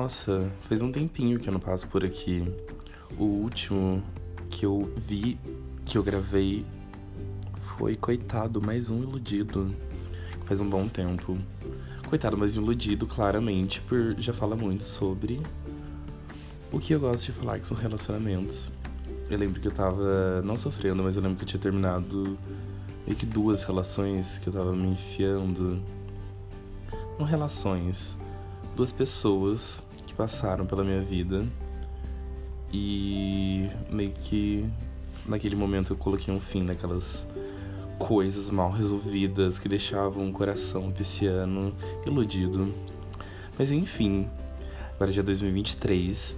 Nossa, faz um tempinho que eu não passo por aqui. O último que eu vi, que eu gravei, foi Coitado, mais um iludido. Faz um bom tempo. Coitado, mais um iludido, claramente, por já fala muito sobre o que eu gosto de falar, que são relacionamentos. Eu lembro que eu tava não sofrendo, mas eu lembro que eu tinha terminado meio que duas relações que eu tava me enfiando. Não relações, duas pessoas que passaram pela minha vida e meio que naquele momento eu coloquei um fim naquelas coisas mal resolvidas que deixavam o coração pisciano iludido. Mas enfim, agora já é 2023,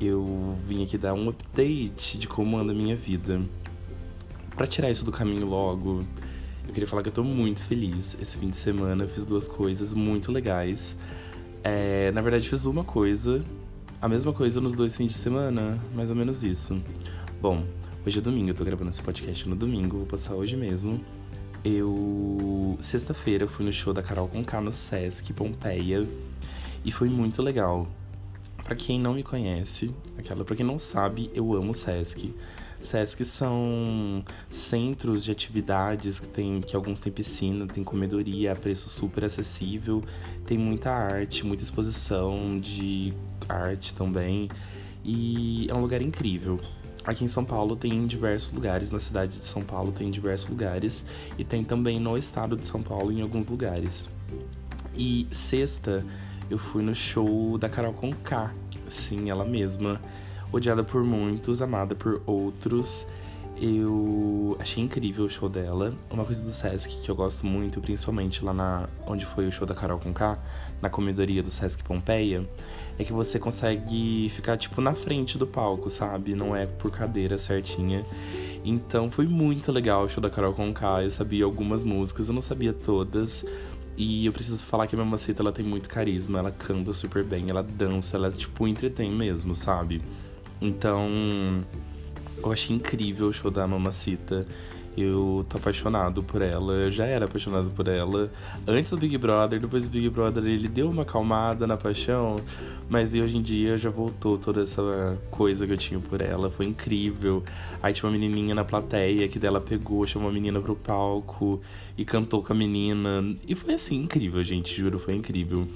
eu vim aqui dar um update de como anda a minha vida. Para tirar isso do caminho logo, eu queria falar que eu tô muito feliz. Esse fim de semana eu fiz duas coisas muito legais. É, na verdade, fiz uma coisa, a mesma coisa nos dois fins de semana, mais ou menos isso. Bom, hoje é domingo, eu tô gravando esse podcast no domingo, vou postar hoje mesmo. Eu, sexta-feira, fui no show da Carol Conká no Sesc Pompeia e foi muito legal. Para quem não me conhece, aquela para quem não sabe, eu amo Sesc. Sesc são centros de atividades que tem que alguns têm piscina, tem comedoria a preço super acessível, tem muita arte, muita exposição de arte também e é um lugar incrível. Aqui em São Paulo tem diversos lugares, na cidade de São Paulo tem diversos lugares e tem também no estado de São Paulo em alguns lugares. E sexta eu fui no show da Carol Conká, sim, ela mesma odiada por muitos, amada por outros. Eu achei incrível o show dela. Uma coisa do Sesc que eu gosto muito, principalmente lá na onde foi o show da Carol com K, na comedoria do Sesc Pompeia, é que você consegue ficar tipo na frente do palco, sabe? Não é por cadeira certinha. Então foi muito legal o show da Carol com K. Eu sabia algumas músicas, eu não sabia todas. E eu preciso falar que a Mamacita ela tem muito carisma, ela canta super bem, ela dança, ela tipo entretém mesmo, sabe? Então, eu achei incrível o show da Mamacita. Eu tô apaixonado por ela, eu já era apaixonado por ela antes do Big Brother, depois do Big Brother ele deu uma acalmada na paixão, mas hoje em dia já voltou toda essa coisa que eu tinha por ela, foi incrível. Aí tinha uma menininha na plateia que dela pegou, chamou a menina pro palco e cantou com a menina, e foi assim, incrível, gente, juro, foi incrível.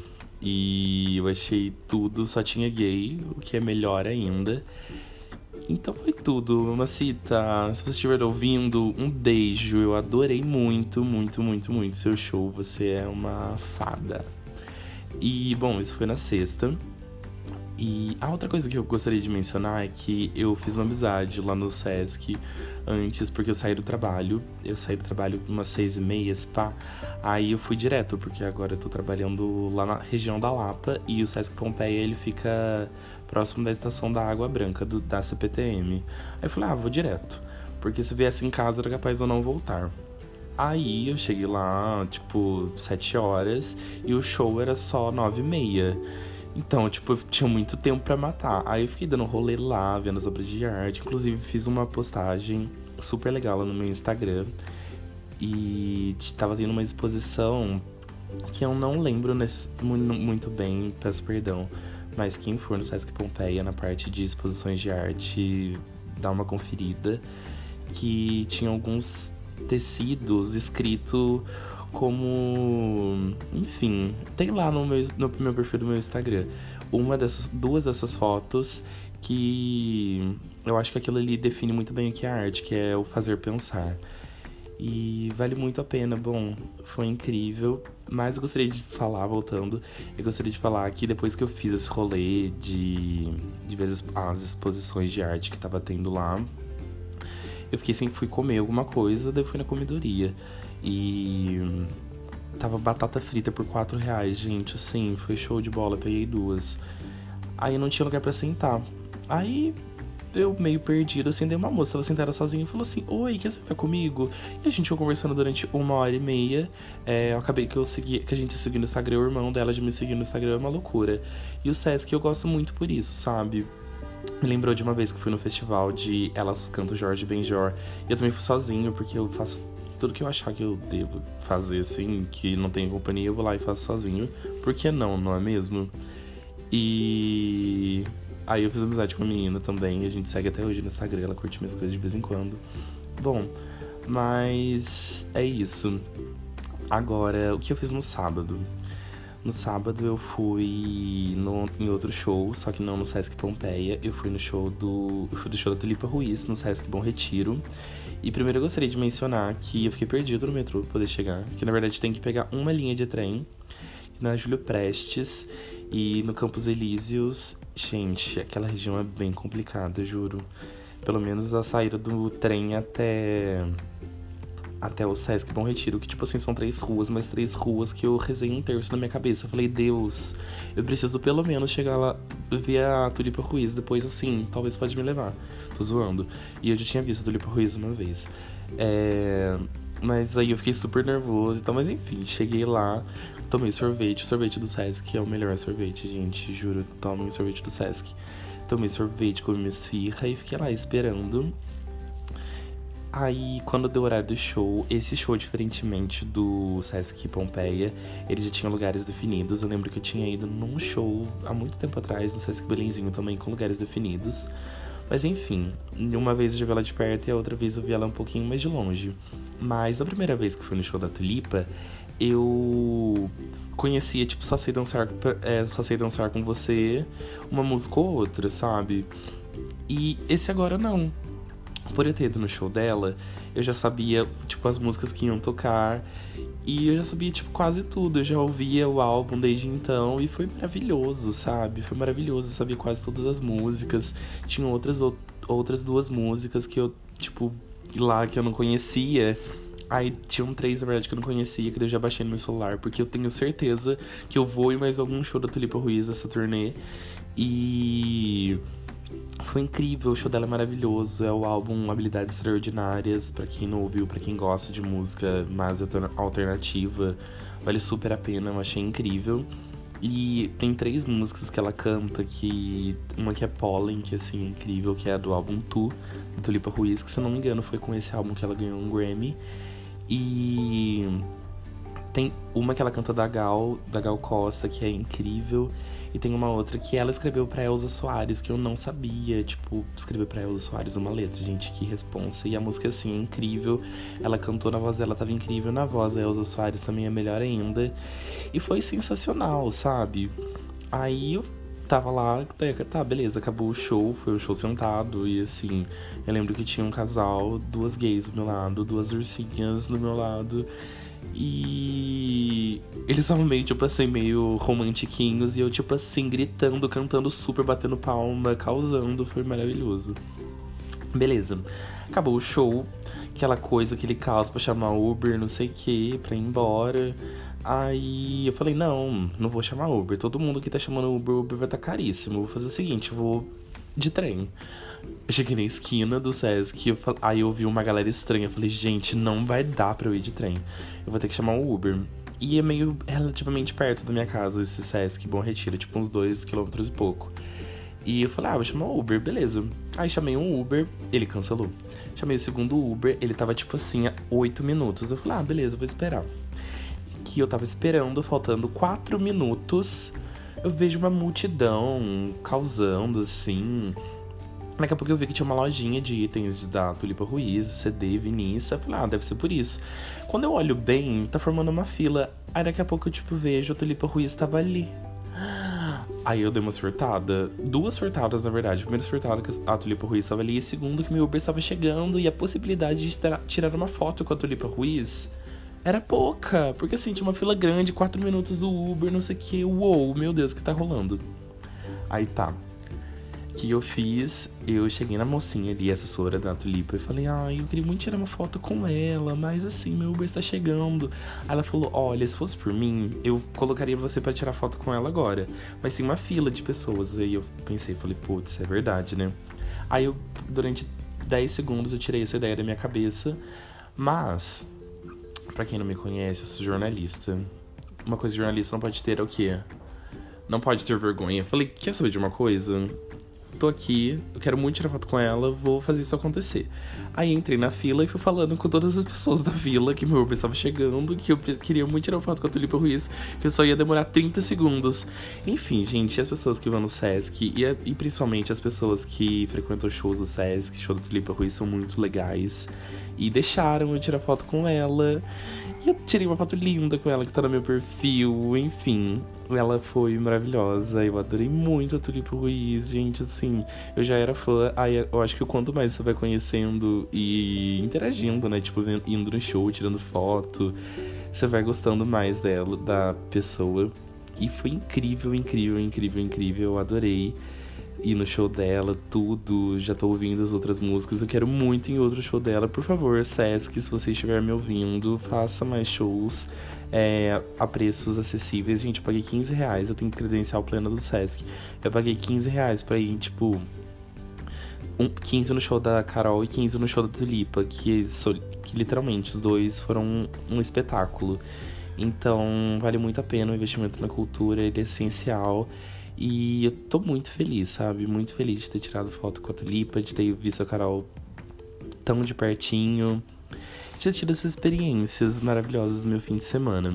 E eu achei tudo, só tinha gay, o que é melhor ainda. Então foi tudo, Mamacita. Se você estiver ouvindo, um beijo. Eu adorei muito, muito, muito, muito seu show. Você é uma fada. E, bom, isso foi na sexta. E a outra coisa que eu gostaria de mencionar é que eu fiz uma amizade lá no Sesc antes, porque eu saí do trabalho. Eu saí do trabalho umas seis e meia, pá. Aí eu fui direto, porque agora eu tô trabalhando lá na região da Lapa e o Sesc Pompeia ele fica próximo da estação da Água Branca, do, da CPTM. Aí eu falei, ah, vou direto. Porque se viesse em casa era capaz eu não voltar. Aí eu cheguei lá, tipo, sete horas e o show era só nove e meia. Então, tipo, eu tinha muito tempo para matar. Aí eu fiquei dando rolê lá, vendo as obras de arte. Inclusive, fiz uma postagem super legal lá no meu Instagram. E tava tendo uma exposição que eu não lembro nesse, muito bem, peço perdão. Mas quem for no Sesc Pompeia, na parte de exposições de arte, dá uma conferida. Que tinha alguns tecidos escrito como. Enfim, tem lá no meu, no meu perfil do meu Instagram uma dessas, duas dessas fotos que eu acho que aquilo ali define muito bem o que é arte, que é o fazer pensar. E vale muito a pena. Bom, foi incrível. Mas eu gostaria de falar, voltando, eu gostaria de falar que depois que eu fiz esse rolê de, de ver as, exposições de arte que tava tendo lá, eu fiquei sem fui comer alguma coisa, daí fui na comedoria. E tava batata frita por 4 reais, gente. Assim, foi show de bola, peguei duas. Aí não tinha lugar para sentar. Aí eu meio perdido, assim, uma moça, ela sentada sozinha e falou assim, oi, quer sentar comigo? E a gente foi conversando durante uma hora e meia. É, eu acabei que eu segui, que a gente seguiu no Instagram, o irmão dela de me seguir no Instagram é uma loucura. E o Sesc eu gosto muito por isso, sabe? Me lembrou de uma vez que fui no festival de Elas Cantam Jorge Benjor. E eu também fui sozinho, porque eu faço tudo que eu achar que eu devo fazer, assim, que não tem companhia, eu vou lá e faço sozinho. Por que não, não é mesmo? E aí eu fiz amizade com a menina também. A gente segue até hoje no Instagram, ela curte minhas coisas de vez em quando. Bom, mas é isso. Agora, o que eu fiz no sábado? No sábado eu fui no, em outro show, só que não no Sesc Pompeia. Eu fui no show do. Do show da Tulipa Ruiz, no Sesc Bom Retiro. E primeiro eu gostaria de mencionar que eu fiquei perdido no metrô pra poder chegar. Que na verdade tem que pegar uma linha de trem na Júlio Prestes e no Campos Elíseos. Gente, aquela região é bem complicada, juro. Pelo menos a saída do trem até até o Sesc Bom Retiro, que tipo assim, são três ruas, mas três ruas que eu rezei um terço na minha cabeça. Eu falei, Deus, eu preciso pelo menos chegar lá, ver a Tulipa Ruiz, depois assim, talvez pode me levar. Tô zoando. E eu já tinha visto a Tulipa Ruiz uma vez. É... Mas aí eu fiquei super nervoso e tal, mas enfim, cheguei lá, tomei sorvete, sorvete do Sesc, que é o melhor sorvete, gente, juro, tomem sorvete do Sesc. Tomei sorvete, comi minha esfirra e fiquei lá esperando. Aí, quando deu o horário do show, esse show, diferentemente do Sesc Pompeia, ele já tinha lugares definidos. Eu lembro que eu tinha ido num show há muito tempo atrás, no Sesc Belenzinho também, com lugares definidos. Mas enfim, uma vez eu vi ela de perto e a outra vez eu vi ela um pouquinho mais de longe. Mas a primeira vez que fui no show da Tulipa, eu conhecia, tipo, só sei dançar, é, só sei dançar com você, uma música ou outra, sabe? E esse agora não por eu ter ido no show dela, eu já sabia, tipo, as músicas que iam tocar. E eu já sabia, tipo, quase tudo. Eu já ouvia o álbum desde então e foi maravilhoso, sabe? Foi maravilhoso. Eu sabia quase todas as músicas. Tinha outras, outras duas músicas que eu, tipo, lá que eu não conhecia. Aí tinham três, na verdade, que eu não conhecia, que eu já baixei no meu celular, porque eu tenho certeza que eu vou em mais algum show da Tulipa Ruiz essa turnê. E foi incrível, o show dela é maravilhoso. É o álbum Habilidades Extraordinárias. para quem não ouviu, para quem gosta de música mais alternativa, vale super a pena. Eu achei incrível. E tem três músicas que ela canta, que uma que é Pollen, que assim é incrível, que é do álbum Tu, do Tulipa Ruiz, que se eu não me engano foi com esse álbum que ela ganhou um Grammy. E tem uma que ela canta da Gal, da Gal Costa, que é incrível. E tem uma outra que ela escreveu pra Elza Soares, que eu não sabia. Tipo, escreveu pra Elza Soares uma letra, gente, que responsa. E a música, assim, é incrível. Ela cantou na voz dela, tava incrível. Na voz da Elza Soares também é melhor ainda. E foi sensacional, sabe? Aí eu tava lá, tá, beleza, acabou o show, foi o show sentado, e assim, eu lembro que tinha um casal, duas gays do meu lado, duas ursinhas do meu lado. E eles estavam meio, tipo assim, meio romantiquinhos. E eu, tipo assim, gritando, cantando super, batendo palma, causando. Foi maravilhoso. Beleza. Acabou o show. Aquela coisa, aquele caos pra chamar Uber, não sei o que, pra ir embora. Aí eu falei, não, não vou chamar Uber. Todo mundo que tá chamando Uber, Uber vai estar tá caríssimo. Vou fazer o seguinte, vou de trem. Eu cheguei na esquina do Sesc, eu fal... aí eu vi uma galera estranha. Eu falei, gente, não vai dar pra eu ir de trem. Eu vou ter que chamar um Uber. E é meio relativamente perto da minha casa esse Sesc Bom Retiro, tipo uns dois quilômetros e pouco. E eu falei, ah, vou chamar um Uber, beleza. Aí chamei um Uber, ele cancelou. Chamei o segundo Uber, ele tava tipo assim, a 8 minutos. Eu falei, ah, beleza, vou esperar. Que eu tava esperando, faltando 4 minutos, eu vejo uma multidão causando assim Daqui a pouco eu vi que tinha uma lojinha de itens da Tulipa Ruiz, CD, Vinícius. Falei, ah, deve ser por isso. Quando eu olho bem, tá formando uma fila. Aí daqui a pouco eu, tipo, vejo a Tulipa Ruiz tava ali. Aí eu dei uma surtada. Duas surtadas, na verdade. A primeira surtada que a Tulipa Ruiz estava ali. E a segunda que meu Uber estava chegando. E a possibilidade de tirar uma foto com a Tulipa Ruiz era pouca. Porque assim, tinha uma fila grande, quatro minutos do Uber, não sei o que. Uou, meu Deus, o que tá rolando? Aí tá que eu fiz, eu cheguei na mocinha ali, assessora da Tulipa, e falei, ah, eu queria muito tirar uma foto com ela, mas assim, meu Uber está chegando. Aí ela falou, olha, se fosse por mim, eu colocaria você para tirar foto com ela agora. Mas tem uma fila de pessoas. Aí eu pensei, falei, putz, é verdade, né? Aí eu, durante 10 segundos, eu tirei essa ideia da minha cabeça. Mas, para quem não me conhece, eu sou jornalista. Uma coisa de jornalista não pode ter é o quê? Não pode ter vergonha. Falei, quer saber de uma coisa? Tô aqui, eu quero muito tirar foto com ela, vou fazer isso acontecer. Aí entrei na fila e fui falando com todas as pessoas da fila que meu Uber estava chegando, que eu queria muito tirar foto com a Tulipa Ruiz, que eu só ia demorar 30 segundos. Enfim, gente, as pessoas que vão no Sesc, e, e principalmente as pessoas que frequentam shows do Sesc, show da Tulipa Ruiz, são muito legais. E deixaram eu tirar foto com ela. E eu tirei uma foto linda com ela que tá no meu perfil, enfim. Ela foi maravilhosa, eu adorei muito a Tulipa Ruiz, gente, assim, eu já era fã. Aí eu acho que quanto mais você vai conhecendo e interagindo, né? Tipo, indo no show, tirando foto, você vai gostando mais dela, da pessoa. E foi incrível, incrível, incrível, incrível. Eu adorei ir no show dela, tudo. Já tô ouvindo as outras músicas. Eu quero muito em outro show dela. Por favor, Sesc, se você estiver me ouvindo, faça mais shows é, a preços acessíveis. Gente, eu paguei 15 reais. Eu tenho credencial plena do Sesc. Eu paguei 15 reais pra ir, tipo. Um, 15 no show da Carol e 15 no show da Tulipa, que, que literalmente os dois foram um, um espetáculo. Então, vale muito a pena o investimento na cultura, ele é essencial. E eu tô muito feliz, sabe? Muito feliz de ter tirado foto com a Tulipa, de ter visto a Carol tão de pertinho, de ter tido essas experiências maravilhosas no meu fim de semana.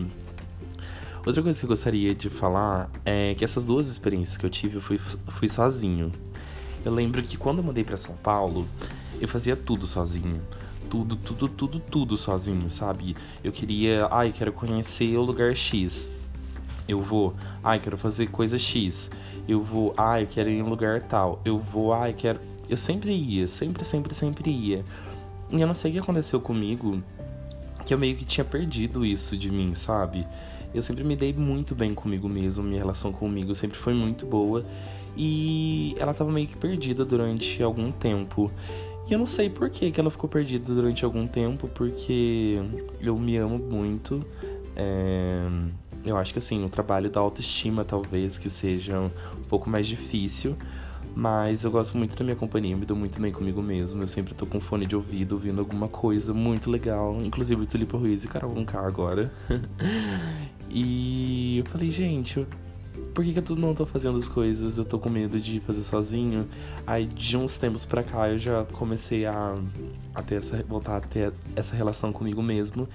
Outra coisa que eu gostaria de falar é que essas duas experiências que eu tive, eu fui, fui sozinho. Eu lembro que quando eu mudei para São Paulo, eu fazia tudo sozinho. Tudo, tudo, tudo, tudo sozinho, sabe? Eu queria, ai, ah, quero conhecer o lugar X eu vou, ai, quero fazer coisa X. Eu vou, ai, eu quero ir em um lugar tal. Eu vou, ai, quero. Eu sempre ia, sempre, sempre, sempre ia. E eu não sei o que aconteceu comigo, que eu meio que tinha perdido isso de mim, sabe? Eu sempre me dei muito bem comigo mesmo, minha relação comigo sempre foi muito boa. E ela tava meio que perdida durante algum tempo. E eu não sei por que, que ela ficou perdida durante algum tempo, porque eu me amo muito. É eu acho que assim, o trabalho da autoestima talvez que seja um pouco mais difícil, mas eu gosto muito da minha companhia, me dou muito bem comigo mesmo. Eu sempre tô com fone de ouvido, ouvindo alguma coisa muito legal, inclusive Tulipa Ruiz e Carol Conká agora. e eu falei, gente, eu por que, que eu não tô fazendo as coisas? Eu tô com medo de fazer sozinho. Aí de uns tempos pra cá eu já comecei a, a ter essa, voltar a ter essa relação comigo mesmo.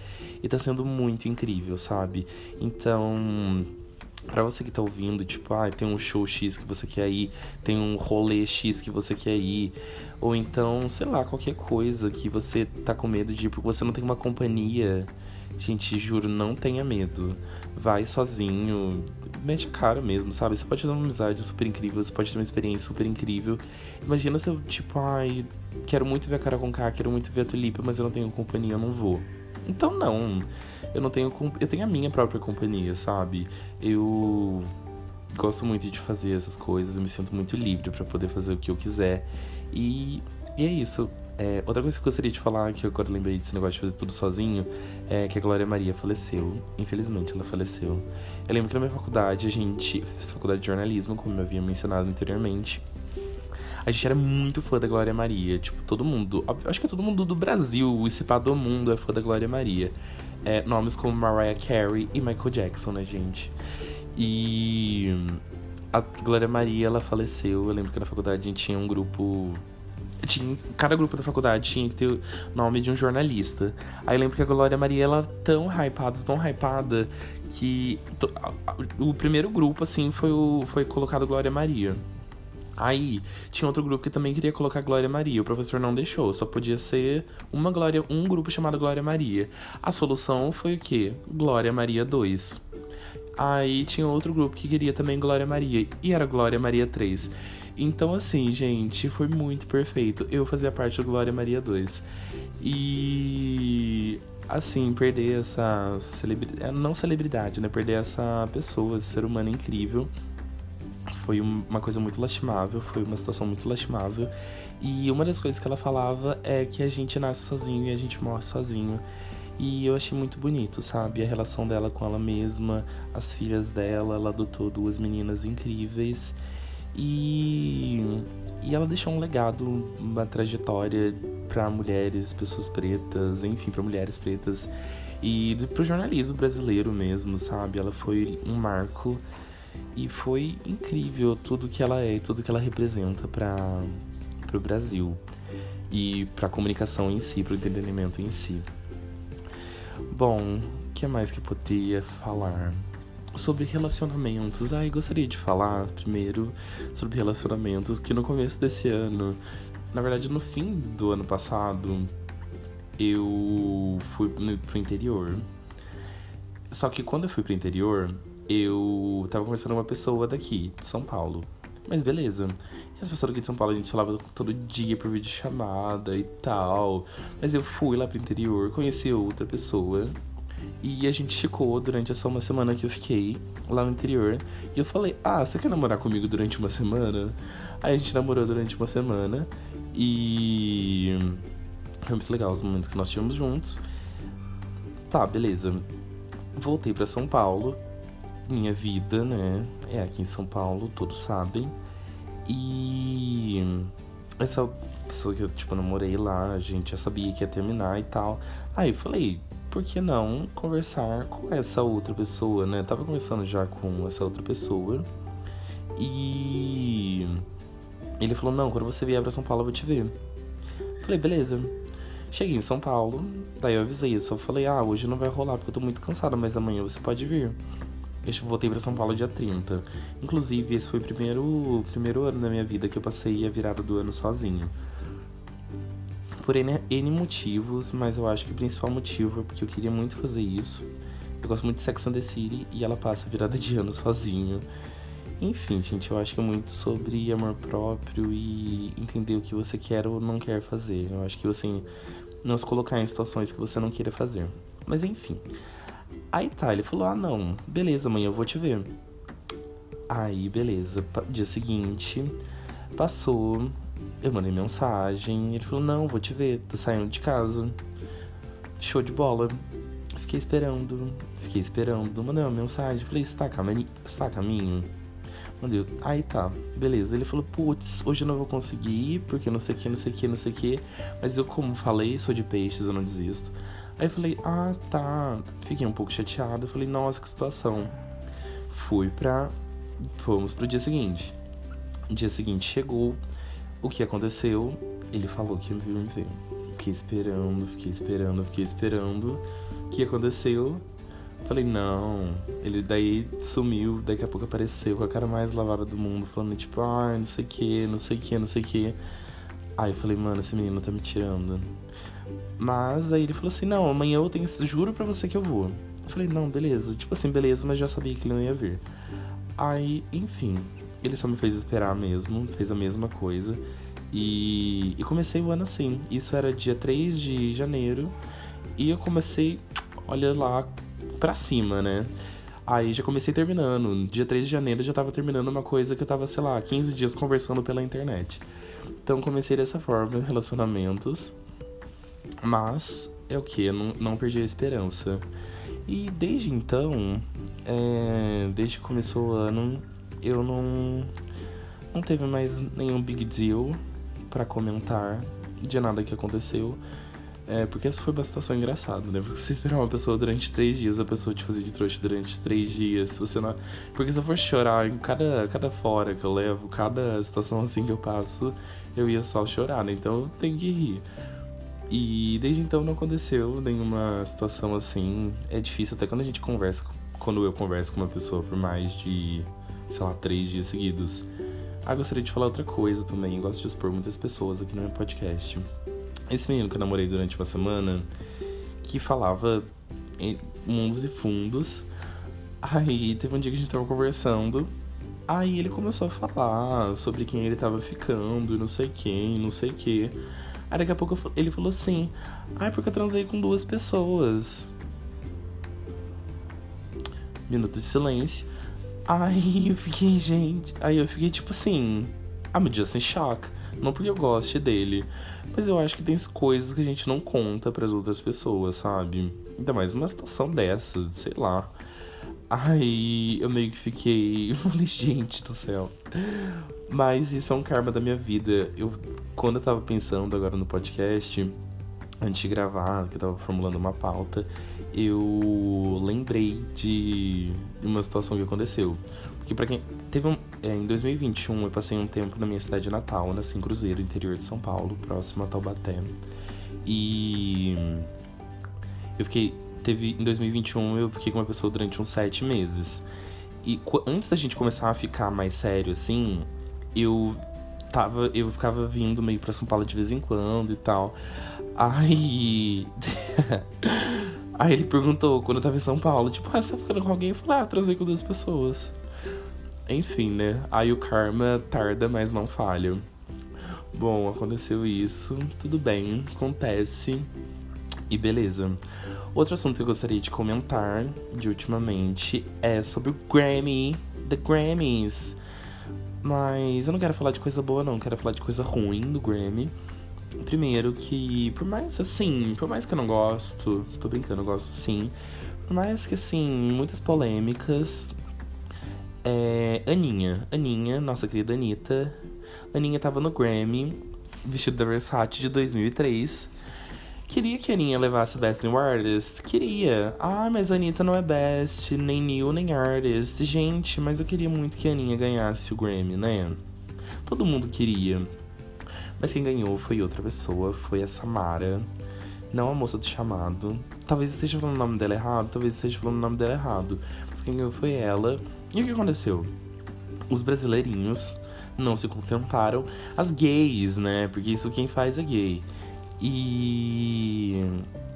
E tá sendo muito incrível, sabe? Então. Pra você que tá ouvindo, tipo, ah, tem um show X que você quer ir, tem um rolê X que você quer ir, ou então, sei lá, qualquer coisa que você tá com medo de ir porque você não tem uma companhia Gente, juro, não tenha medo. Vai sozinho, mete cara mesmo, sabe? Você pode fazer uma amizade super incrível, você pode ter uma experiência super incrível. Imagina se eu, tipo, ai, quero muito ver a cara com K, quero muito ver a Tulipa, mas eu não tenho companhia, eu não vou. Então, não. Eu não tenho. Eu tenho a minha própria companhia, sabe? Eu gosto muito de fazer essas coisas, eu me sinto muito livre para poder fazer o que eu quiser. E, e é isso. É, outra coisa que eu gostaria de falar, que eu agora lembrei desse negócio de fazer tudo sozinho, é que a Glória Maria faleceu. Infelizmente, ela faleceu. Eu lembro que na minha faculdade, a gente fez faculdade de jornalismo, como eu havia mencionado anteriormente. A gente era muito fã da Glória Maria. Tipo, todo mundo. Acho que todo mundo do Brasil, esse pá do mundo, é fã da Glória Maria. É, nomes como Mariah Carey e Michael Jackson, né, gente? E a Glória Maria, ela faleceu. Eu lembro que na faculdade a gente tinha um grupo tinha, cada grupo da faculdade tinha que ter o nome de um jornalista. Aí lembro que a Glória Maria, ela tão hypada, tão hypada, que o primeiro grupo, assim, foi, o, foi colocado Glória Maria. Aí tinha outro grupo que também queria colocar Glória Maria. O professor não deixou, só podia ser uma Glória, um grupo chamado Glória Maria. A solução foi o quê? Glória Maria 2. Aí tinha outro grupo que queria também Glória Maria e era Glória Maria 3. Então, assim, gente, foi muito perfeito. Eu fazia parte do Glória Maria 2. E assim, perder essa celebridade, é, não celebridade, né? Perder essa pessoa, esse ser humano incrível, foi uma coisa muito lastimável, foi uma situação muito lastimável. E uma das coisas que ela falava é que a gente nasce sozinho e a gente morre sozinho. E eu achei muito bonito, sabe? A relação dela com ela mesma, as filhas dela, ela adotou duas meninas incríveis. E, e ela deixou um legado, uma trajetória para mulheres, pessoas pretas, enfim, para mulheres pretas e para o jornalismo brasileiro mesmo, sabe? Ela foi um marco E foi incrível tudo que ela é, tudo que ela representa para o Brasil e para a comunicação em si, para o entretenimento em si. Bom, o que mais que eu poderia falar? Sobre relacionamentos. Ai, gostaria de falar primeiro sobre relacionamentos que no começo desse ano, na verdade no fim do ano passado, eu fui pro interior. Só que quando eu fui pro interior, eu tava conversando com uma pessoa daqui, de São Paulo. Mas beleza. E as pessoas aqui de São Paulo a gente falava todo dia por vídeo chamada e tal. Mas eu fui lá pro interior, conheci outra pessoa. E a gente ficou durante essa uma semana que eu fiquei lá no interior. E eu falei, ah, você quer namorar comigo durante uma semana? Aí a gente namorou durante uma semana. E foi muito legal os momentos que nós tivemos juntos. Tá, beleza. Voltei para São Paulo minha vida, né? É aqui em São Paulo, todos sabem. E essa pessoa que eu, tipo, namorei lá, a gente já sabia que ia terminar e tal. Aí eu falei, por que não conversar com essa outra pessoa, né? tava conversando já com essa outra pessoa. E ele falou, não, quando você vier pra São Paulo eu vou te ver. Falei, beleza. Cheguei em São Paulo, daí eu avisei, eu só falei, ah, hoje não vai rolar porque eu tô muito cansada, mas amanhã você pode vir. Eu voltei para São Paulo dia 30. Inclusive, esse foi o primeiro, primeiro ano da minha vida que eu passei a virada do ano sozinho. Por N, N motivos, mas eu acho que o principal motivo é porque eu queria muito fazer isso. Eu gosto muito de Sex and the City e ela passa virada de ano sozinho. Enfim, gente, eu acho que é muito sobre amor próprio e entender o que você quer ou não quer fazer. Eu acho que você não se colocar em situações que você não queira fazer. Mas enfim. Aí tá, ele falou: ah, não, beleza, amanhã eu vou te ver. Aí, beleza, dia seguinte, passou, eu mandei mensagem, ele falou: não, vou te ver, tô saindo de casa. Show de bola. Fiquei esperando, fiquei esperando, mandei uma mensagem, falei: está caminho? Está caminho? Mandei, aí tá, beleza. Ele falou: putz, hoje eu não vou conseguir ir, porque não sei o que, não sei o que, não sei o que. Mas eu, como falei, sou de peixes, eu não desisto. Aí eu falei, ah, tá. Fiquei um pouco chateado. Eu falei, nossa, que situação. Fui pra. Fomos pro dia seguinte. Dia seguinte chegou. O que aconteceu? Ele falou que ia me ver. Fiquei esperando, fiquei esperando, fiquei esperando. O que aconteceu? Falei, não. Ele daí sumiu, daqui a pouco apareceu com a cara mais lavada do mundo, falando tipo, ah, não sei o que, não sei o que, não sei o que. Aí eu falei, mano, esse menino tá me tirando. Mas aí ele falou assim: Não, amanhã eu tenho. Juro pra você que eu vou. Eu falei: Não, beleza. Tipo assim, beleza, mas já sabia que ele não ia vir. Aí, enfim, ele só me fez esperar mesmo, fez a mesma coisa. E, e comecei o ano assim. Isso era dia 3 de janeiro. E eu comecei, olha lá, pra cima, né? Aí já comecei terminando. Dia 3 de janeiro já tava terminando uma coisa que eu tava, sei lá, 15 dias conversando pela internet. Então comecei dessa forma, relacionamentos. Mas é o que? Não, não perdi a esperança. E desde então, é, desde que começou o ano, eu não, não teve mais nenhum big deal para comentar de nada que aconteceu. É, porque essa foi uma situação engraçada, né? Porque você esperar uma pessoa durante três dias, a pessoa te fazer de trouxa durante três dias, você não... Porque se eu for chorar em cada, cada fora que eu levo, cada situação assim que eu passo, eu ia só chorar, né? Então tenho que rir. E desde então não aconteceu nenhuma situação assim. É difícil até quando a gente conversa, quando eu converso com uma pessoa por mais de, sei lá, três dias seguidos. Ah, gostaria de falar outra coisa também. Eu gosto de expor muitas pessoas aqui no meu podcast. Esse menino que eu namorei durante uma semana, que falava em mundos e fundos. Aí teve um dia que a gente tava conversando. Aí ele começou a falar sobre quem ele tava ficando, não sei quem, não sei que. Aí daqui a pouco ele falou assim: Ai, porque eu transei com duas pessoas. Minuto de silêncio. Aí eu fiquei, gente. Aí eu fiquei tipo assim. Meu dia sem choque. Não porque eu goste dele. Mas eu acho que tem coisas que a gente não conta para as outras pessoas, sabe? Ainda mais uma situação dessas, sei lá. Aí eu meio que fiquei. Falei, gente do céu. Mas isso é um karma da minha vida. Eu, quando eu tava pensando agora no podcast, antes de gravar, que eu tava formulando uma pauta, eu lembrei de uma situação que aconteceu. Porque para quem. Teve um. É, em 2021 eu passei um tempo na minha cidade natal, nasci em Cruzeiro, interior de São Paulo, próximo a Taubaté. E. Eu fiquei. Teve. Em 2021 eu fiquei com uma pessoa durante uns sete meses. E antes da gente começar a ficar mais sério, assim, eu tava. Eu ficava vindo meio pra São Paulo de vez em quando e tal. Aí. Aí ele perguntou quando eu tava em São Paulo, tipo, ah, você tá ficando com alguém? Eu falei, ah, transei com duas pessoas. Enfim, né? Aí o karma tarda, mas não falha. Bom, aconteceu isso, tudo bem, acontece. E beleza. Outro assunto que eu gostaria de comentar de ultimamente é sobre o Grammy, The Grammys. Mas eu não quero falar de coisa boa, não, quero falar de coisa ruim do Grammy. Primeiro que, por mais assim, por mais que eu não gosto, tô brincando, eu gosto sim. Por mais que assim, muitas polêmicas. É, Aninha, Aninha, nossa querida Anitta. Aninha tava no Grammy, vestido da Versace de 2003. Queria que a Aninha levasse Best New Artist? Queria. Ah, mas a Anitta não é Best, nem New, nem Artist. Gente, mas eu queria muito que a Aninha ganhasse o Grammy, né? Todo mundo queria. Mas quem ganhou foi outra pessoa, foi a Samara. Não a moça do chamado. Talvez esteja falando o nome dela errado, talvez esteja falando o nome dela errado. Mas quem ganhou foi ela. E o que aconteceu? Os brasileirinhos não se contentaram. As gays, né? Porque isso quem faz é gay. E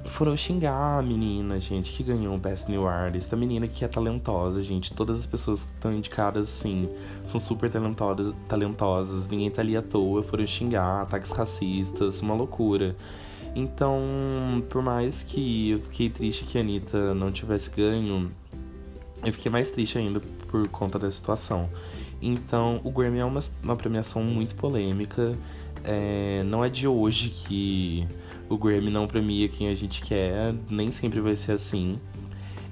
foram xingar a menina, gente, que ganhou o Best New Artist. A menina que é talentosa, gente. Todas as pessoas que estão indicadas, assim, são super talentosas, talentosas. Ninguém tá ali à toa. Foram xingar, ataques racistas, uma loucura. Então, por mais que eu fiquei triste que a Anitta não tivesse ganho, eu fiquei mais triste ainda por conta da situação. Então, o Grammy é uma, uma premiação muito polêmica. É, não é de hoje que o Grammy não premia quem a gente quer, nem sempre vai ser assim.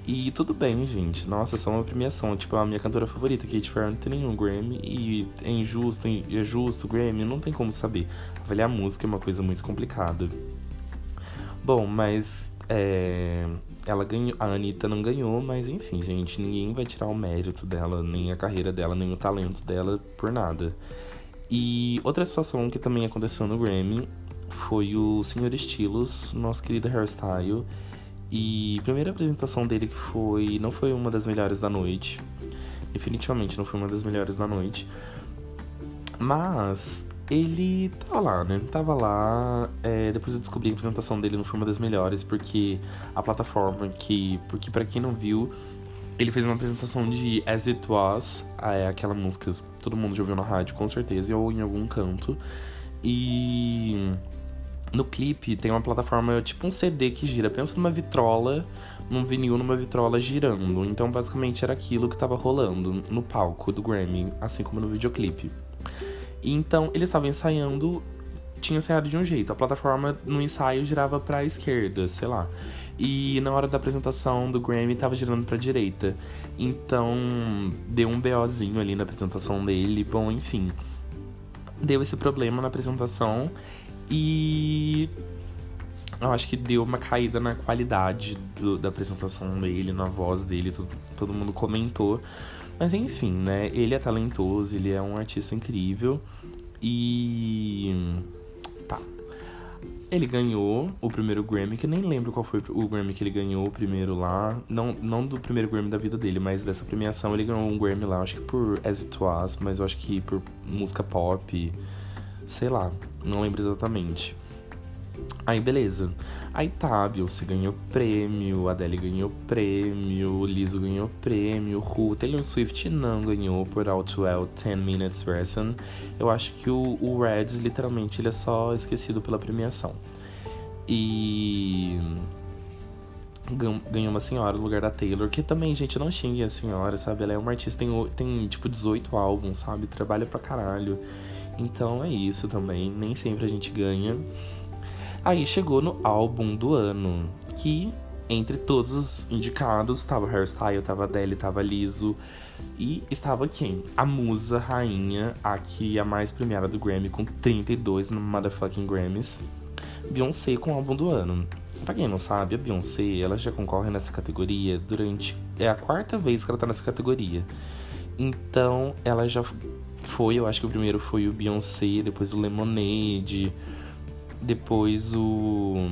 E tudo bem, gente. Nossa, é só uma premiação. Tipo, a minha cantora favorita, Katy Perry, não tem nenhum Grammy. E é injusto, é justo Grammy, não tem como saber. Avaliar música é uma coisa muito complicada. Bom, mas é, ela ganhou, a Anitta não ganhou, mas enfim, gente, ninguém vai tirar o mérito dela, nem a carreira dela, nem o talento dela por nada. E outra situação que também aconteceu no Grammy foi o Senhor Estilos, nosso querido hairstyle. E a primeira apresentação dele que foi. não foi uma das melhores da noite. Definitivamente não foi uma das melhores da noite. Mas ele tava lá, né? Tava lá. É, depois eu descobri que a apresentação dele não foi uma das melhores, porque a plataforma que. Porque para quem não viu, ele fez uma apresentação de As It Was, é aquela música que todo mundo já ouviu na rádio, com certeza, ou em algum canto. E no clipe tem uma plataforma, tipo um CD que gira. Pensa numa vitrola, num vinil numa vitrola girando. Então, basicamente, era aquilo que tava rolando no palco do Grammy, assim como no videoclipe. Então, eles estavam ensaiando, tinha ensaiado de um jeito. A plataforma no ensaio girava pra esquerda, sei lá. E na hora da apresentação do Grammy tava girando pra direita. Então, deu um BOzinho ali na apresentação dele. Bom, enfim. Deu esse problema na apresentação e eu acho que deu uma caída na qualidade do, da apresentação dele, na voz dele, todo, todo mundo comentou. Mas enfim, né? Ele é talentoso, ele é um artista incrível. E. Tá. Ele ganhou o primeiro Grammy, que nem lembro qual foi o Grammy que ele ganhou o primeiro lá. Não, não do primeiro Grammy da vida dele, mas dessa premiação ele ganhou um Grammy lá, acho que por As It Was, mas eu acho que por música pop. Sei lá, não lembro exatamente. Aí beleza. Aí tá, a Beyoncé ganhou prêmio, a Adele ganhou prêmio, o Lizzo ganhou prêmio, o Taylor Swift não ganhou por Outwell 10 Minutes Version. Eu acho que o, o Red, literalmente, ele é só esquecido pela premiação. E ganhou uma senhora no lugar da Taylor, que também, gente, não xingue a senhora, sabe? Ela é uma artista, tem, tem tipo 18 álbuns, sabe? Trabalha pra caralho. Então é isso também, nem sempre a gente ganha. Aí chegou no álbum do ano, que entre todos os indicados tava Hairstyle, tava Adele, tava Liso. E estava quem? A musa rainha, aqui a mais premiada do Grammy, com 32 no motherfucking Grammys. Beyoncé com o álbum do ano. Pra quem não sabe, a Beyoncé, ela já concorre nessa categoria durante... É a quarta vez que ela tá nessa categoria. Então ela já foi, eu acho que o primeiro foi o Beyoncé, depois o Lemonade, depois o.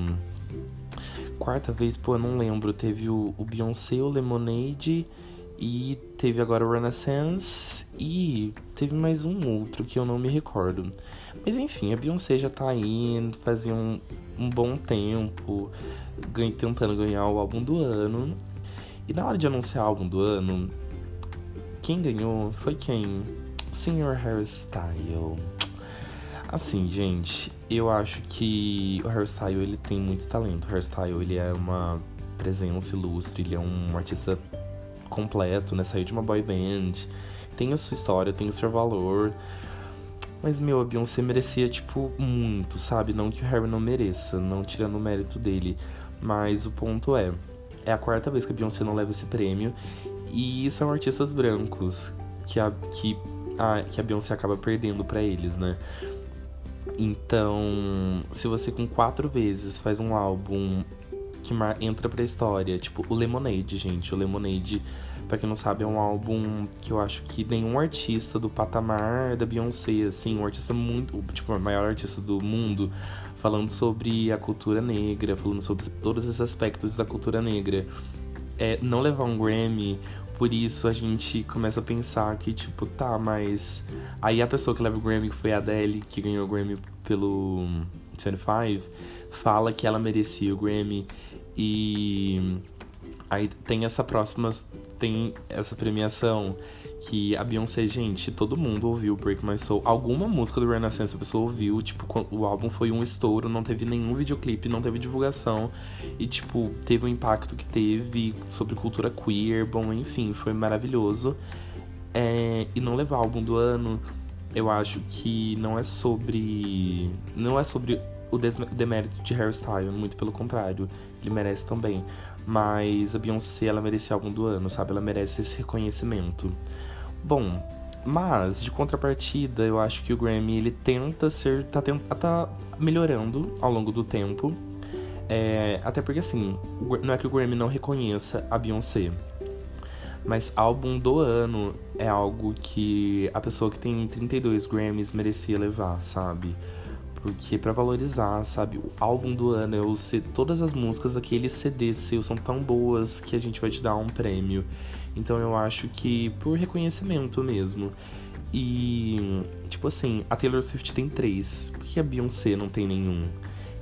Quarta vez, pô, eu não lembro. Teve o, o Beyoncé, o Lemonade e teve agora o Renaissance e teve mais um outro que eu não me recordo. Mas enfim, a Beyoncé já tá aí, fazia um, um bom tempo, ganha, tentando ganhar o álbum do ano. E na hora de anunciar o álbum do ano, quem ganhou foi quem? Sr. Hairstyle. Assim, gente, eu acho que o Hairstyle ele tem muito talento. O Hairstyle ele é uma presença ilustre, ele é um artista completo, né? Saiu de uma boy band, tem a sua história, tem o seu valor. Mas, meu, a Beyoncé merecia, tipo, muito, sabe? Não que o Harry não mereça, não tirando o mérito dele. Mas o ponto é, é a quarta vez que a Beyoncé não leva esse prêmio. E são artistas brancos que a, que a, que a Beyoncé acaba perdendo para eles, né? Então, se você com quatro vezes faz um álbum que entra pra história. Tipo, o Lemonade, gente. O Lemonade, pra quem não sabe, é um álbum que eu acho que nenhum artista do patamar da Beyoncé, assim, um artista muito. Tipo, o maior artista do mundo, falando sobre a cultura negra, falando sobre todos esses aspectos da cultura negra. É, não levar um Grammy, por isso a gente começa a pensar que, tipo, tá, mas. Aí a pessoa que leva o Grammy, que foi a Adele, que ganhou o Grammy pelo 25, fala que ela merecia o Grammy e aí tem essa próxima tem essa premiação que a Beyoncé, gente, todo mundo ouviu Break My Soul. Alguma música do Renaissance a pessoa ouviu, tipo, o álbum foi um estouro, não teve nenhum videoclipe, não teve divulgação. E, tipo, teve o impacto que teve sobre cultura queer, bom, enfim, foi maravilhoso. É, e não levar álbum do ano, eu acho que não é sobre. Não é sobre o demérito de hairstyle, muito pelo contrário, ele merece também. Mas a Beyoncé, ela merece álbum do ano, sabe? Ela merece esse reconhecimento. Bom, mas de contrapartida, eu acho que o Grammy ele tenta ser, tá, tá melhorando ao longo do tempo. É, até porque assim, não é que o Grammy não reconheça a Beyoncé, mas álbum do ano é algo que a pessoa que tem 32 Grammys merecia levar, sabe? Porque para valorizar, sabe, o álbum do ano, eu sei, todas as músicas daquele CD seu são tão boas que a gente vai te dar um prêmio. Então eu acho que por reconhecimento mesmo. E, tipo assim, a Taylor Swift tem três, por que a Beyoncé não tem nenhum?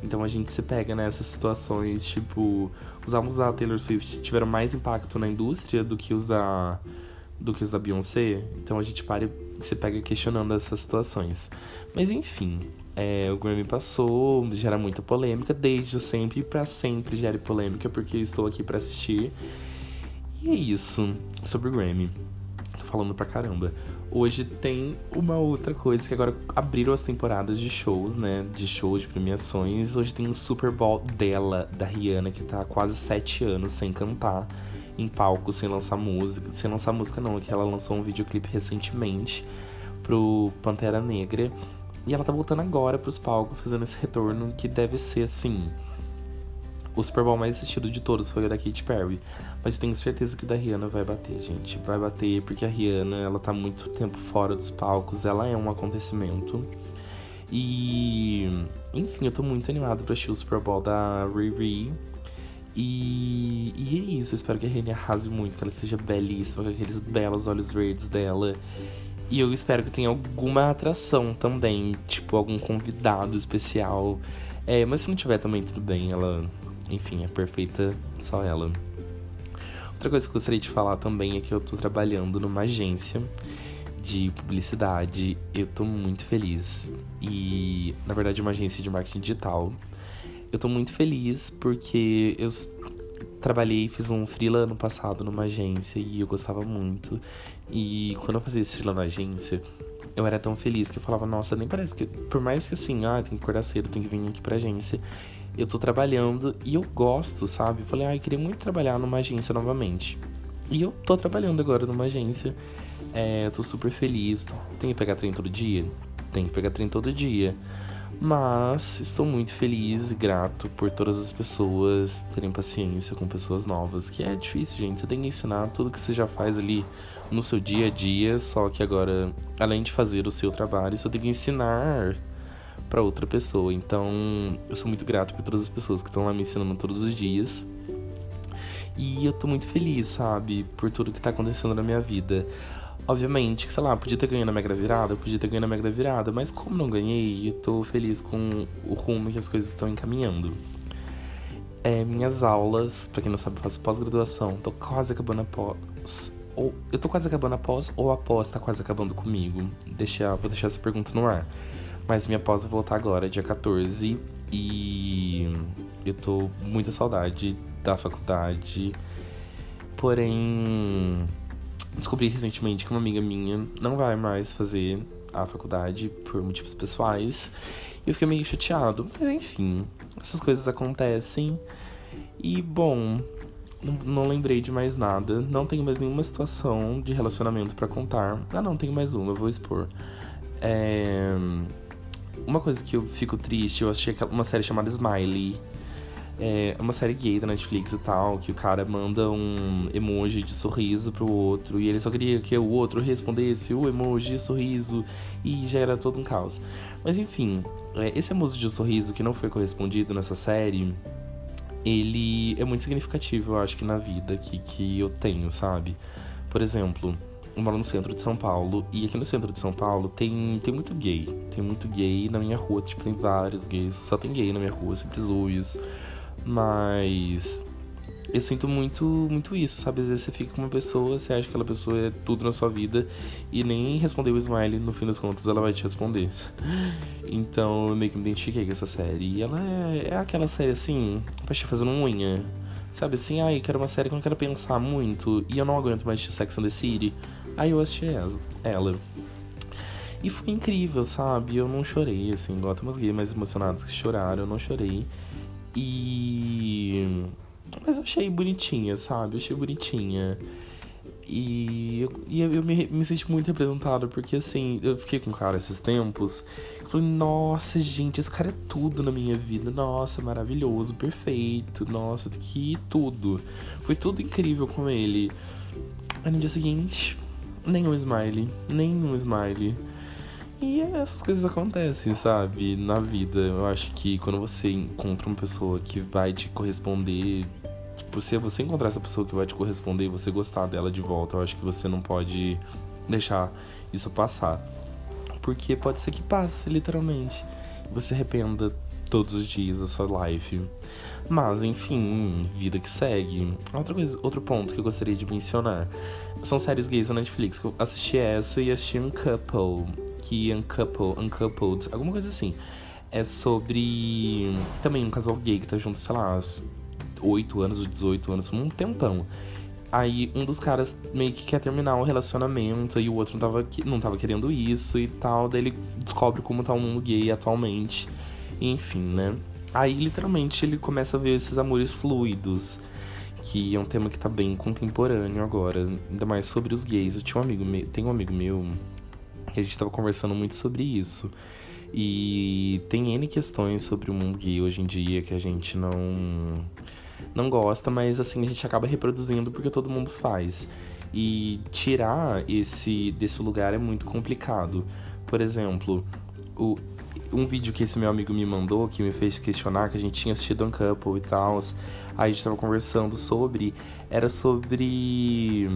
Então a gente se pega nessas situações, tipo, os álbuns da Taylor Swift tiveram mais impacto na indústria do que os da do que os da Beyoncé. Então a gente para se pega questionando essas situações. Mas enfim, é, o Grammy passou, gera muita polêmica, desde sempre e pra sempre gera polêmica, porque eu estou aqui para assistir. E é isso sobre o Grammy. Tô falando pra caramba. Hoje tem uma outra coisa que agora abriram as temporadas de shows, né? De shows, de premiações. Hoje tem o Super Bowl dela, da Rihanna, que tá há quase sete anos sem cantar em palco sem lançar música. Sem lançar música não, é que ela lançou um videoclipe recentemente pro Pantera Negra. E ela tá voltando agora pros palcos, fazendo esse retorno que deve ser assim. O Super Bowl mais assistido de todos foi o da Katy Perry. Mas tenho certeza que o da Rihanna vai bater, gente. Vai bater porque a Rihanna, ela tá muito tempo fora dos palcos, ela é um acontecimento. E. Enfim, eu tô muito animado pra assistir o Super Bowl da Riri. E, e é isso, eu espero que a Rene arrase muito, que ela esteja belíssima, com aqueles belos olhos verdes dela. E eu espero que tenha alguma atração também, tipo algum convidado especial. É, mas se não tiver também, tudo bem, ela, enfim, é perfeita, só ela. Outra coisa que eu gostaria de falar também é que eu tô trabalhando numa agência de publicidade. Eu tô muito feliz. E, na verdade, é uma agência de marketing digital eu tô muito feliz porque eu trabalhei, fiz um freela ano passado numa agência e eu gostava muito. E quando eu fazia esse freela na agência, eu era tão feliz que eu falava, nossa, nem parece que. Por mais que assim, ah, tem que acordar cedo, tem que vir aqui pra agência. Eu tô trabalhando e eu gosto, sabe? Eu falei, ah, eu queria muito trabalhar numa agência novamente. E eu tô trabalhando agora numa agência. É, eu tô super feliz. Tem que pegar trem todo dia? Tem que pegar trem todo dia. Mas estou muito feliz e grato por todas as pessoas terem paciência com pessoas novas, que é difícil, gente. Você tem que ensinar tudo que você já faz ali no seu dia a dia, só que agora, além de fazer o seu trabalho, você tem que ensinar para outra pessoa. Então, eu sou muito grato por todas as pessoas que estão lá me ensinando todos os dias. E eu tô muito feliz, sabe, por tudo que tá acontecendo na minha vida. Obviamente, sei lá, podia ter ganho na Mega Virada, podia ter ganho na Mega Virada, mas como não ganhei, eu tô feliz com o rumo que as coisas estão encaminhando. É, minhas aulas, para quem não sabe, eu faço pós-graduação, tô quase acabando a pós. Ou, eu tô quase acabando a pós, ou a pós tá quase acabando comigo. Deixa, vou deixar essa pergunta no ar. Mas minha pós vai voltar agora, dia 14, e eu tô muita saudade da faculdade. Porém, descobri recentemente que uma amiga minha não vai mais fazer a faculdade por motivos pessoais. E eu fiquei meio chateado. Mas enfim, essas coisas acontecem. E bom, não, lembrei de mais nada. Não tenho mais nenhuma situação de relacionamento para contar. Ah, não, tenho mais uma, vou expor. É... Uma coisa que eu fico triste, eu achei uma série chamada Smiley é uma série gay da Netflix e tal, que o cara manda um emoji de sorriso pro outro e ele só queria que o outro respondesse o emoji de sorriso e já era todo um caos. Mas enfim, é, esse emoji de sorriso que não foi correspondido nessa série, ele é muito significativo, eu acho que na vida que, que eu tenho, sabe? Por exemplo, eu moro no centro de São Paulo e aqui no centro de São Paulo tem, tem muito gay. Tem muito gay na minha rua, tipo, tem vários gays, só tem gay na minha rua, sempre zoios. Mas eu sinto muito, muito isso, sabe? Às vezes você fica com uma pessoa, você acha que aquela pessoa é tudo na sua vida e nem respondeu o smile, no fim das contas ela vai te responder. Então eu meio que me identifiquei com essa série. E ela é, é aquela série assim, pra te fazendo unha. Sabe assim, ai, eu quero uma série que eu não quero pensar muito e eu não aguento mais de Sex and the City. Aí eu assisti ela. E foi incrível, sabe? Eu não chorei, assim, igual tem umas gays mais emocionadas que choraram, eu não chorei. E. Mas eu achei bonitinha, sabe? Eu achei bonitinha. E eu, e eu me, me senti muito representado, porque assim, eu fiquei com o cara esses tempos. Eu falei, nossa, gente, esse cara é tudo na minha vida. Nossa, maravilhoso, perfeito. Nossa, que tudo. Foi tudo incrível com ele. Aí no dia seguinte, nenhum smile. Nenhum smile. E essas coisas acontecem, sabe? Na vida. Eu acho que quando você encontra uma pessoa que vai te corresponder. Tipo, se você encontrar essa pessoa que vai te corresponder e você gostar dela de volta, eu acho que você não pode deixar isso passar. Porque pode ser que passe, literalmente. Você arrependa todos os dias da sua life. Mas, enfim, vida que segue. Outra coisa, outro ponto que eu gostaria de mencionar são séries gays da Netflix. Eu assisti essa e assisti Uncouple que Uncoupled, Uncoupled, alguma coisa assim. É sobre também um casal gay que tá junto, sei lá, 8 anos ou 18 anos, um tempão. Aí um dos caras meio que quer terminar o relacionamento e o outro não tava, não tava querendo isso e tal. Daí ele descobre como tá o mundo gay atualmente. Enfim, né? Aí literalmente ele começa a ver esses amores fluidos. Que é um tema que tá bem contemporâneo agora. Ainda mais sobre os gays. Eu tinha um amigo meu. Tem um amigo meu que a gente estava conversando muito sobre isso. E tem N questões sobre o mundo gay hoje em dia que a gente não não gosta, mas assim a gente acaba reproduzindo porque todo mundo faz. E tirar esse desse lugar é muito complicado. Por exemplo, o, um vídeo que esse meu amigo me mandou que me fez questionar que a gente tinha assistido Uncouple e tal. Aí a gente tava conversando sobre era sobre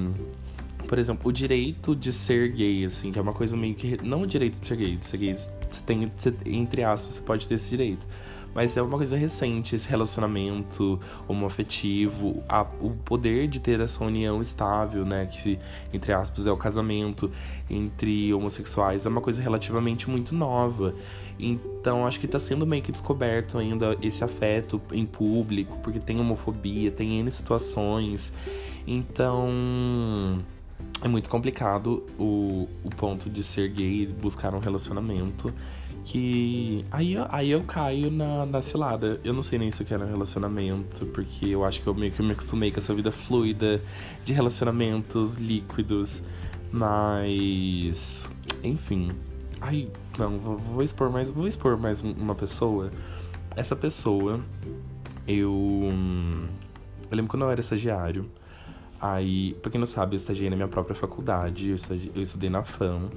por exemplo, o direito de ser gay, assim, que é uma coisa meio que. Não o direito de ser gay, de ser gay, você tem, você, entre aspas, você pode ter esse direito. Mas é uma coisa recente, esse relacionamento homoafetivo, a, o poder de ter essa união estável, né? Que, entre aspas, é o casamento entre homossexuais, é uma coisa relativamente muito nova. Então, acho que tá sendo meio que descoberto ainda esse afeto em público, porque tem homofobia, tem N situações. Então é muito complicado o, o ponto de ser gay e buscar um relacionamento. Que aí, aí eu caio na, na cilada. Eu não sei nem se eu quero um relacionamento, porque eu acho que eu meio que me acostumei com essa vida fluida de relacionamentos líquidos. Mas. Enfim. Ai, Não, vou, vou expor mais. Vou expor mais uma pessoa. Essa pessoa, eu. Eu lembro quando eu era estagiário. Aí, pra quem não sabe, eu estagiei na minha própria faculdade, eu, eu estudei na FAM.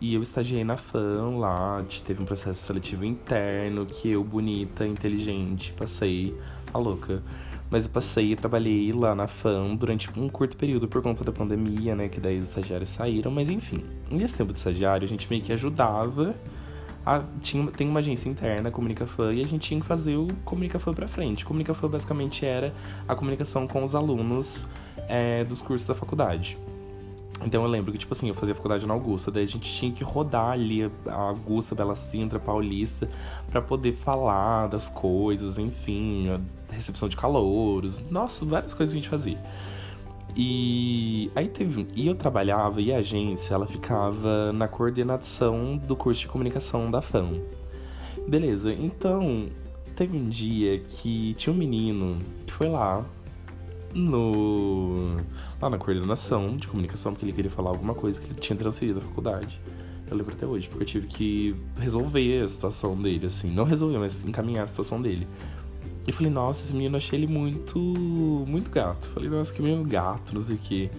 E eu estagiei na FAM lá, teve um processo seletivo interno que eu, bonita, inteligente, passei a louca. Mas eu passei e trabalhei lá na FAM durante um curto período por conta da pandemia, né? Que daí os estagiários saíram, mas enfim. Nesse tempo de estagiário, a gente meio que ajudava. A, tinha, tem uma agência interna, a Comunicafan, e a gente tinha que fazer o Comunicafan pra frente. Comunicafan basicamente era a comunicação com os alunos é, dos cursos da faculdade. Então eu lembro que, tipo assim, eu fazia faculdade na Augusta, daí a gente tinha que rodar ali a Augusta, Bela Sintra, Paulista, para poder falar das coisas, enfim, a recepção de calouros, nossa, várias coisas que a gente fazia. E aí teve. E eu trabalhava e a agência ela ficava na coordenação do curso de comunicação da FAM. Beleza, então teve um dia que tinha um menino que foi lá no lá na coordenação de comunicação, porque ele queria falar alguma coisa que ele tinha transferido da faculdade. Eu lembro até hoje, porque eu tive que resolver a situação dele, assim. Não resolver, mas encaminhar a situação dele. E falei, nossa, esse menino achei ele muito. muito gato. Falei, nossa, que menino gato, não sei o quê.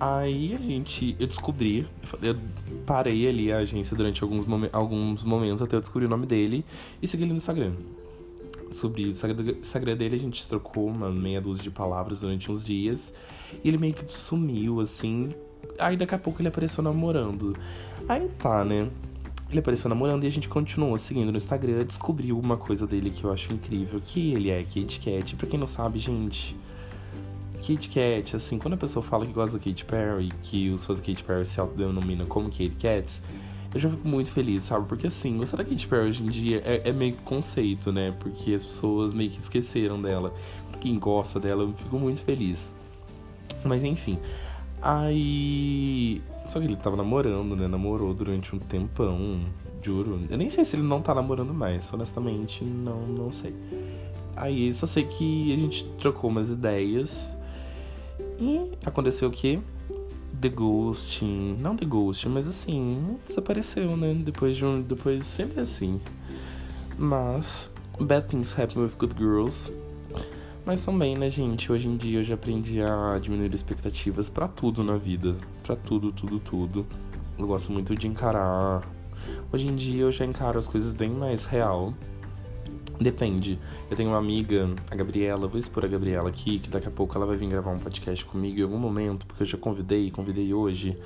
Aí a gente. Eu descobri. Eu parei ali a agência durante alguns, momen alguns momentos até eu descobrir o nome dele e segui ele no Instagram sobre o Instagram dele, a gente trocou uma meia dúzia de palavras durante uns dias. E ele meio que sumiu, assim. Aí daqui a pouco ele apareceu namorando. Aí tá, né? Ele apareceu namorando e a gente continuou seguindo no Instagram. Descobriu uma coisa dele que eu acho incrível, que ele é Kate Kat. Pra quem não sabe, gente, Kate Kat, assim, quando a pessoa fala que gosta da Kate Perry, que os fãs da Kate Perry se autodenominam como Kate Cats, eu já fico muito feliz, sabe? Porque assim, gostar da Katy Perry hoje em dia é, é meio conceito, né? Porque as pessoas meio que esqueceram dela. Quem gosta dela, eu fico muito feliz. Mas enfim. Aí. Só que ele tava namorando, né? Namorou durante um tempão, juro. Eu nem sei se ele não tá namorando mais, honestamente, não, não sei. Aí só sei que a gente trocou umas ideias. E aconteceu o quê? The Ghosting. Não The Ghosting, mas assim, desapareceu, né? Depois de um. Depois sempre assim. Mas. Bad things happen with good girls. Mas também, né, gente? Hoje em dia eu já aprendi a diminuir expectativas para tudo na vida. para tudo, tudo, tudo. Eu gosto muito de encarar. Hoje em dia eu já encaro as coisas bem mais real. Depende. Eu tenho uma amiga, a Gabriela, vou expor a Gabriela aqui, que daqui a pouco ela vai vir gravar um podcast comigo em algum momento, porque eu já convidei, convidei hoje.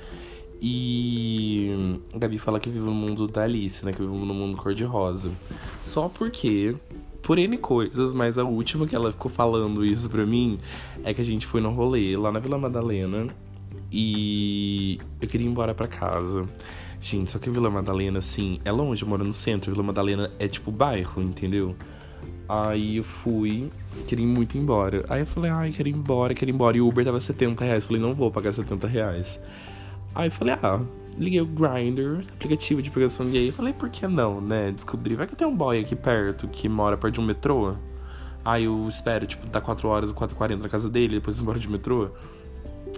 E a Gabi fala que vive no mundo da Alice, né? Que vive no mundo cor-de-rosa. Só porque, por N coisas, mas a última que ela ficou falando isso pra mim é que a gente foi no rolê lá na Vila Madalena e eu queria ir embora pra casa. Gente, só que Vila Madalena, assim, é longe, eu moro no centro. Vila Madalena é tipo bairro, entendeu? Aí eu fui, queria muito ir embora. Aí eu falei, ai, quero ir embora, quero ir embora. E o Uber tava 70 reais. Falei, não vou pagar 70 reais. Aí eu falei, ah, liguei o Grindr, aplicativo de pegação gay. Falei, por que não, né? Descobri, vai que tem um boy aqui perto que mora perto de um metrô. Aí eu espero, tipo, dá 4 horas ou 4h40 na casa dele, depois embora de metrô.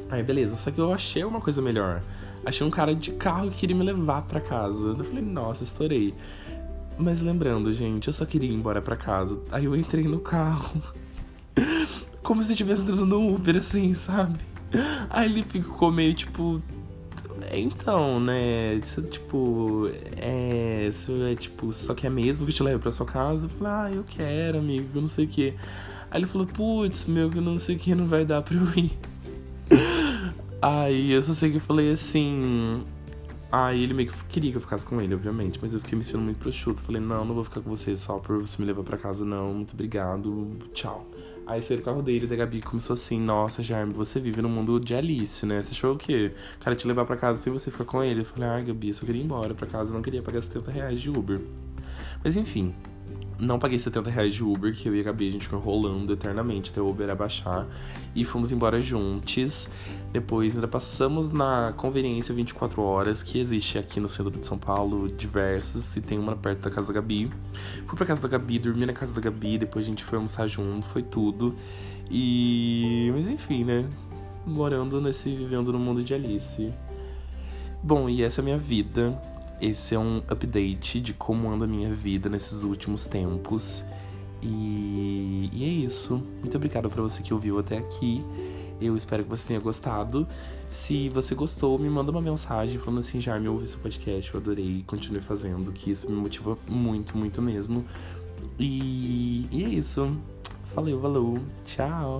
Aí beleza, só que eu achei uma coisa melhor. Achei um cara de carro que queria me levar para casa. Eu falei, nossa, estourei. Mas lembrando, gente, eu só queria ir embora para casa. Aí eu entrei no carro. Como se estivesse entrando no Uber, assim, sabe? Aí ele ficou meio tipo. Então, né? Isso, tipo. É. Isso é tipo. Só que é mesmo que te leve pra sua casa? Eu falei, ah, eu quero, amigo, não sei o que. Aí ele falou, putz, meu, que não sei o que, não vai dar pra eu ir. Aí eu só sei que eu falei assim. Aí ele meio que queria que eu ficasse com ele, obviamente, mas eu fiquei me sentindo muito prosciutto. Falei, não, não vou ficar com você só por você me levar para casa, não. Muito obrigado, tchau. Aí saiu o carro dele da Gabi começou assim, nossa, Jaime, você vive no mundo de Alice, né? Você achou o quê? O cara te levar para casa sem você ficar com ele? Eu falei, ah, Gabi, eu só queria ir embora pra casa, não queria pagar 70 reais de Uber. Mas enfim, não paguei 70 reais de Uber, que eu e a Gabi a gente ficou rolando eternamente até o Uber abaixar. E fomos embora juntos. Depois ainda passamos na conveniência 24 horas, que existe aqui no centro de São Paulo, diversas, e tem uma perto da casa da Gabi. Fui pra casa da Gabi, dormi na casa da Gabi, depois a gente foi almoçar junto, foi tudo. E. Mas enfim, né? Morando nesse. vivendo no mundo de Alice. Bom, e essa é a minha vida esse é um update de como anda a minha vida nesses últimos tempos. E, e é isso. Muito obrigado para você que ouviu até aqui. Eu espero que você tenha gostado. Se você gostou, me manda uma mensagem falando assim, já me ouvi podcast, eu adorei, continue fazendo, que isso me motiva muito, muito mesmo. E, e é isso. Valeu, valeu. Tchau.